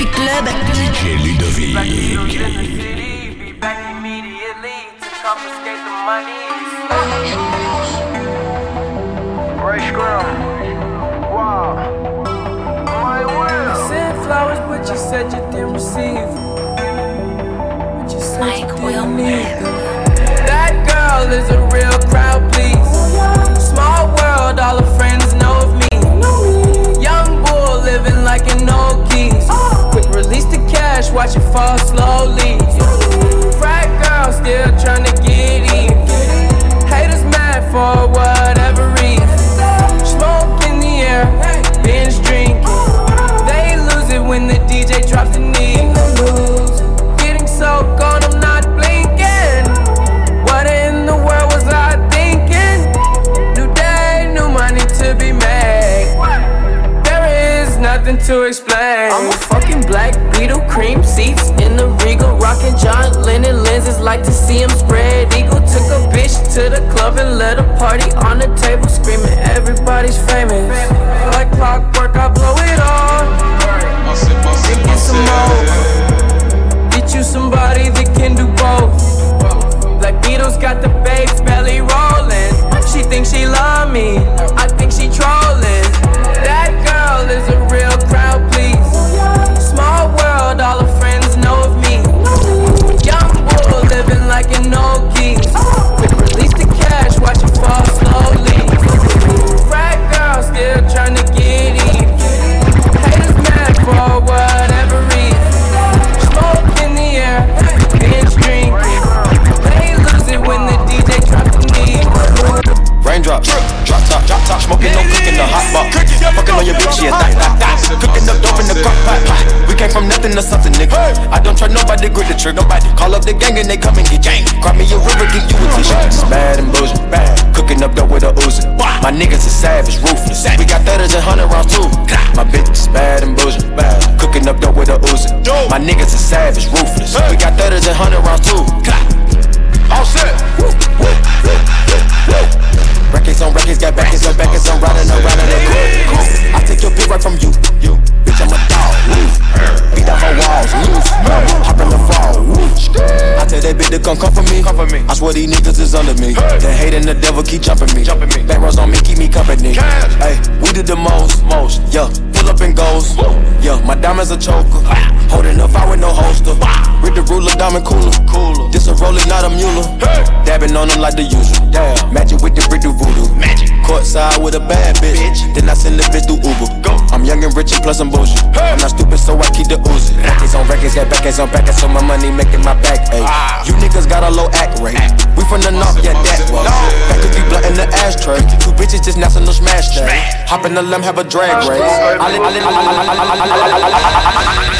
Tropic Club. DJ Ludovic. Wow. My will. Sent flowers, but you said you didn't receive. It fall slowly. To the club and let a party on the table, screaming everybody's famous. Like clockwork, I blow it all. Get some more. Get you somebody that can do both. Black Beatles got the babes belly rolling. She thinks she love me, on your bitch, yeah, that, that, that. Cooking up dope in the crock pot, pot. We came from nothing to something, nigga. I don't try nobody, grip the trick, nobody. Call up the gang and they come and get gang. Cry me a river, give you a tissue. It's bad and bullshit, bad. Cooking up dope with a Uzi. My niggas is savage, ruthless. We got thudders and hundred rounds too. My bitch is bad and bullshit, bad. Cooking up dope with a Uzi. My niggas is savage, ruthless. We got thudders and hundred rounds too. All set. Holding up, I with no holster. With the ruler, diamond cooler. Cooler. This a roller, not a mule. Dabbing on them like the usual. Damn. Magic with the brick do voodoo. Magic. Courtside with a bad bitch. Then I send the bitch through Uber. Go. I'm young and rich and plus I'm bullshit. I'm not stupid, so I keep the Uzi. Records on records, got backers on backers, so my money making my back ache. You niggas got a low act rate. We from the north, yeah, that way. Back cookie blunt in the ashtray. Two bitches just national smash day. Hop in the limb, have a drag race. I I I I I I I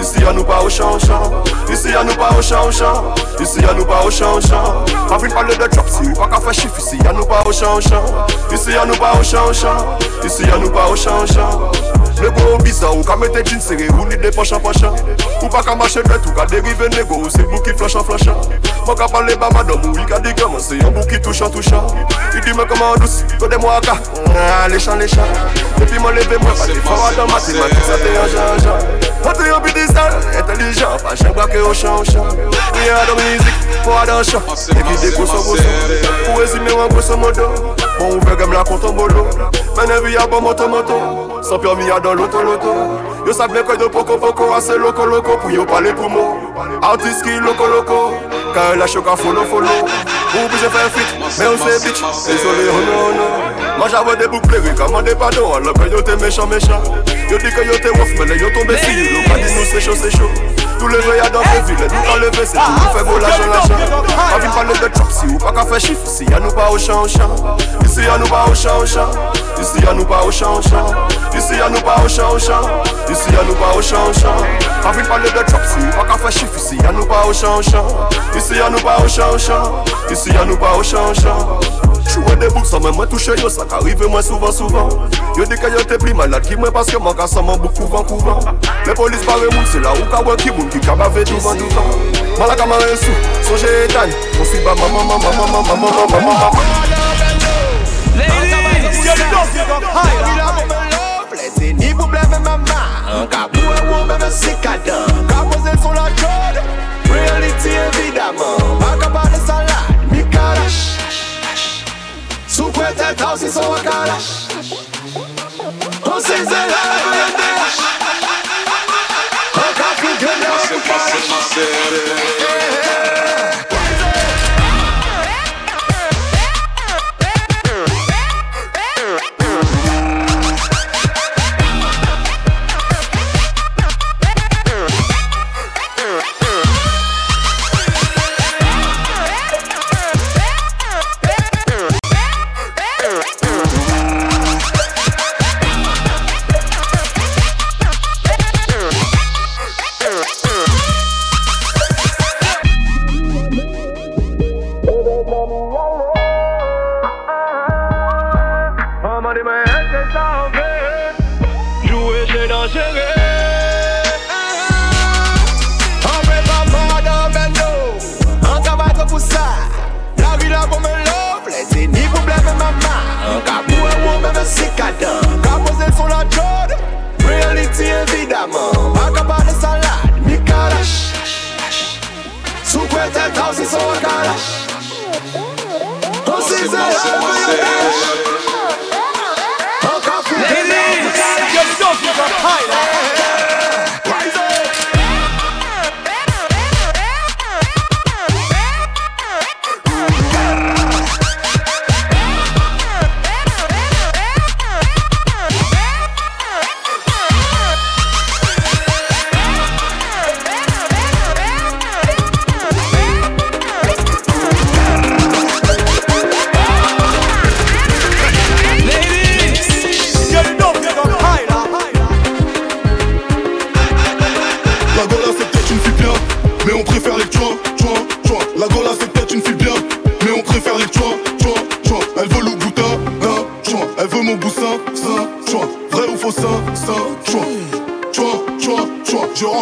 Ici y'a nous pas au champ champ. Ici y'a nous pas au champ champ. Ici y'a nous pas au champ champ. Pas vine parler de trap si pas qu'à faire chiffre Ici y'a nous pas au champ champ. Ici y'a nous pas au champ champ. Ici y'a nous pas au champ champ. Nego bizarre ou ka mette jean serré ou ni de poche en poche Ou pas ka marcher net ou ka dérive nego c'est bou qui flash en flash Moi ka parler ba madame ou il comment c'est un bou qui touche en touchant. Il dit me comment douce, de moi à Ah les chants les chants Depuis moi levé moi pas des fois dans mathématiques ça t'est un genre genre On t'est un petit ça, intelligent, pas chien braqué au champ au champ Rien de musique, pour dans champ Et puis des grosso grosso Pour résumer en grosso modo Bon ouvert comme la compte en bolo Maintenant a bon moto moto Sans permis y'a dans l'auto loto Yo savent bien de poco poco. Assez loco loco. Pour yo parler pour moi Artiste qui loco loco. Quand la choc à follow follow. Puis j'ai fait fit? Mais on sait bitch. Désolé oh non non Moi j'avais des boucles Comment des pardons Alors que yo t'es méchant méchant. Yo dit que yo t'es ouf Mais les yo tombé si yo pas dit nous c'est chaud c'est chaud. Tout le veille à dans les villes Nous quand lever c'est tout Nous fait beau l'argent l'argent. Pas vite parler de trap Si ou pas qu'à faire chiffre Si y'a nous pas au champ au champ. Ici y'a nous pas au champ au champ Ici y'a nous pas au champ champ. Ici y'a nous pas au champ champ. Ici y'a nous pas au champ champ. Pas vite parler de Si ou pas qu'à faire chiffre Ici. Y'a nous pas au champ champ. Ici y'a nous pas au champ champ. Ici y'a nous pas au champ champ. Chouwe de bouk même moi toucher yo, ça qu'arrive moi souvent souvent. Yo dit que yo t'es plus malade qui moi parce que mon casse mon bouc couvent couvent. Les polices parlent moun, c'est là où ka wè qui moun qui kabave devant devant Malaka ma un sou, son étan On suit ba maman maman maman maman maman maman e wou mèm si kadan Ka pose son la jod. Reality évidemment Pas capable de salade Mi kalash Sou kwe tel house si son wakalash On se zè maman On ka pou e wou mèm si kadan Ka pose son la jod Reality évidemment Pas capable de salade Mi kalash Sou kwe tel house si son wakalash On se zè la vè On ka fi gè de wakalash Yo love you go high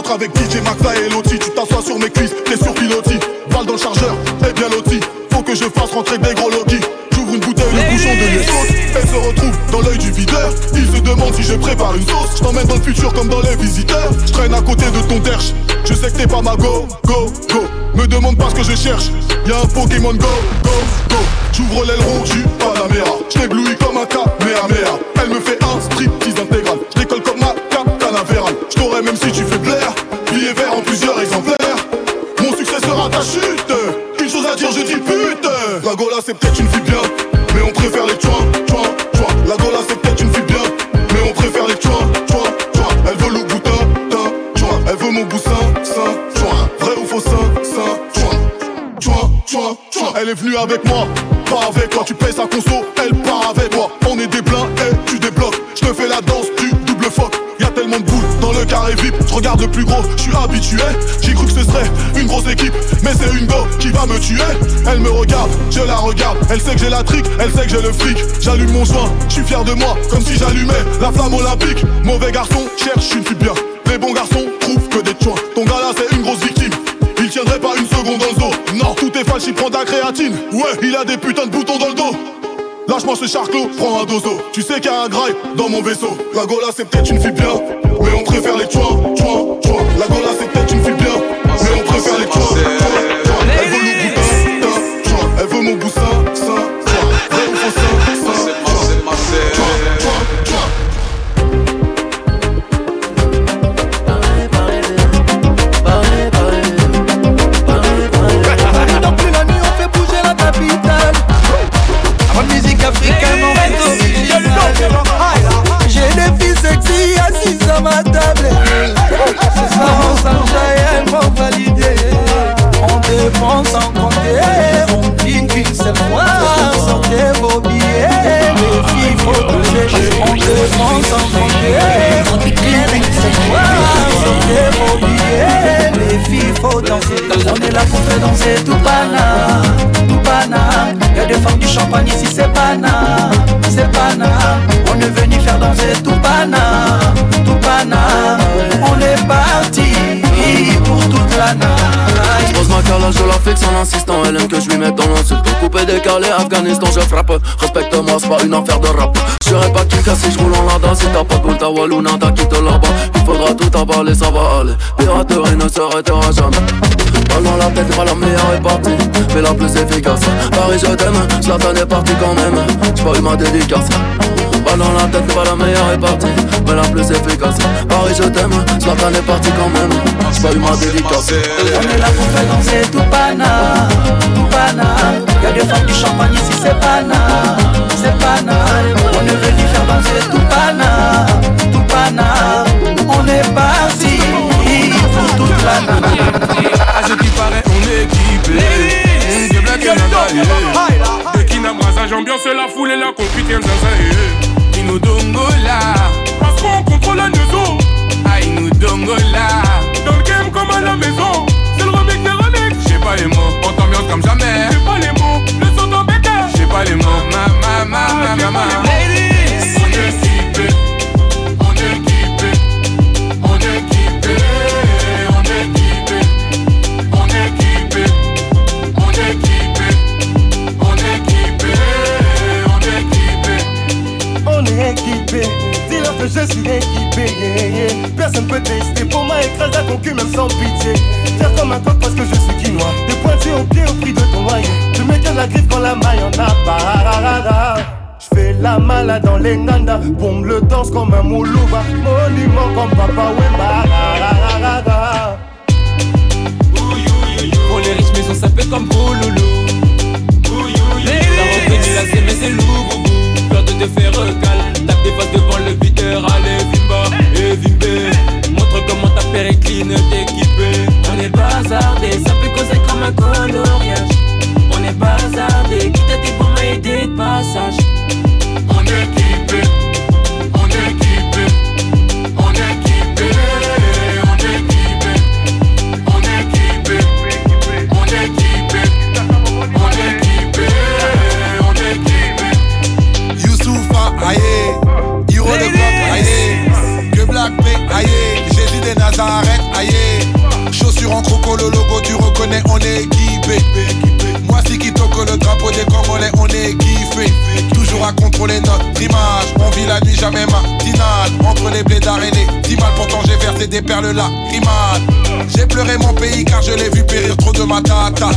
rentre avec DJ Maxa et Loti, tu t'assois sur mes cuisses, t'es sur pilotis. Balle dans le chargeur, et bien loti. Faut que je fasse rentrer des gros Loki. J'ouvre une bouteille, le bouchon de lait saute. Elle se retrouve dans l'œil du videur. Il se demande si je prépare une sauce. Je t'emmène dans le futur comme dans les visiteurs. Je traîne à côté de ton derche. Je sais que t'es pas ma go, go, go. Me demande pas ce que je cherche. Y'a un Pokémon go, go, go. J'ouvre l'aileron, j'suis Panamera. J't'éblouis comme un Kamehameha. Elle me fait un striptease intégral. J'décolle comme ma canavéral. J't'aurai même si tu fais de avec moi, pas avec toi. Tu payes sa conso, elle part avec moi. On est des pleins et tu débloques. Je te fais la danse du double fuck. Y'a tellement de boules dans le carré VIP. Je regarde le plus gros, je suis habitué. J'ai cru que ce serait une grosse équipe, mais c'est une go qui va me tuer. Elle me regarde, je la regarde. Elle sait que j'ai la trique, elle sait que j'ai le fric. J'allume mon joint, je suis fier de moi, comme si j'allumais la flamme olympique. Mauvais garçon, cherche une fille bien. Les bons garçons trouvent que des choix. Ton gars là, c'est une grosse victime. Il tiendrait pas une seconde dans le dos. Non, tout est falche, il prend de la créatine. Il a des putains de boutons dans le dos. Lâche-moi ce charclos, prends un dozo. Tu sais qu'il y a un graille dans mon vaisseau. La Gola c'est peut-être une fille bien, mais on préfère les joints, joints, joints. La Gola c'est peut-être une fille bien, mais on préfère les joints, Pose ma je la fixe en insistant. Elle aime que je lui mette dans l'insulte. Coupé, décalé, Afghanistan, je frappe. Respecte-moi, c'est pas une affaire de rap. J'serai pas qui si je roule en lada. Si t'as pas de boule, ta Wallouna, t'as quitté là-bas. Il faudra tout avaler, ça va aller. Piraterie ne s'arrêtera jamais. Dans la tête, pas la meilleure est partie, mais la plus efficace. Paris, je t'aime, Zlatan est parti quand même. J'ai pas eu ma dédicace. Pas dans la tête, pas la meilleure est partie, mais je t'aime, Zlatan est parti quand même. J'ai pas eu ma dédicace. On est là pour faire danser tout pana, tout pana. Y'a des femmes du champagne ici, c'est pana, c'est pana. On est venu faire danser tout pana, tout pana. On est parti pour toute la nuit. À ce qui paraît, on est équipé. Des blagues et la Dès qu'il n'embrassage, ambiance la foule et la dongola. Inu dongola. Dans le game comme à la maison. C'est le remix des remix. J'ai pas les mots, on t'ambiance comme jamais. J'ai pas les mots, le son t'embête. J'ai pas les mots, ma ma ma ma ma ma. Bombe le danse comme un moulouba. Monument comme Papa Wemba. Pour les riches maisons ça fait comme reconnu la mais c'est boubou Peur de te faire recal. Tape des faces devant le videur Allez Vimba et Vimbé Montre comment ta péricline t'équiper On est bazardé Ça peut causer comme un coloriage en croco, le logo tu reconnais, on est équipé. Moi si qui toque le drapeau des Congolais, on est kiffé. Toujours à contrôler notre image, on vit la nuit jamais matinale. Entre les blés d'arénée, si mal pourtant j'ai versé des perles lacrymales. J'ai pleuré mon pays car je l'ai vu périr trop de ma tata.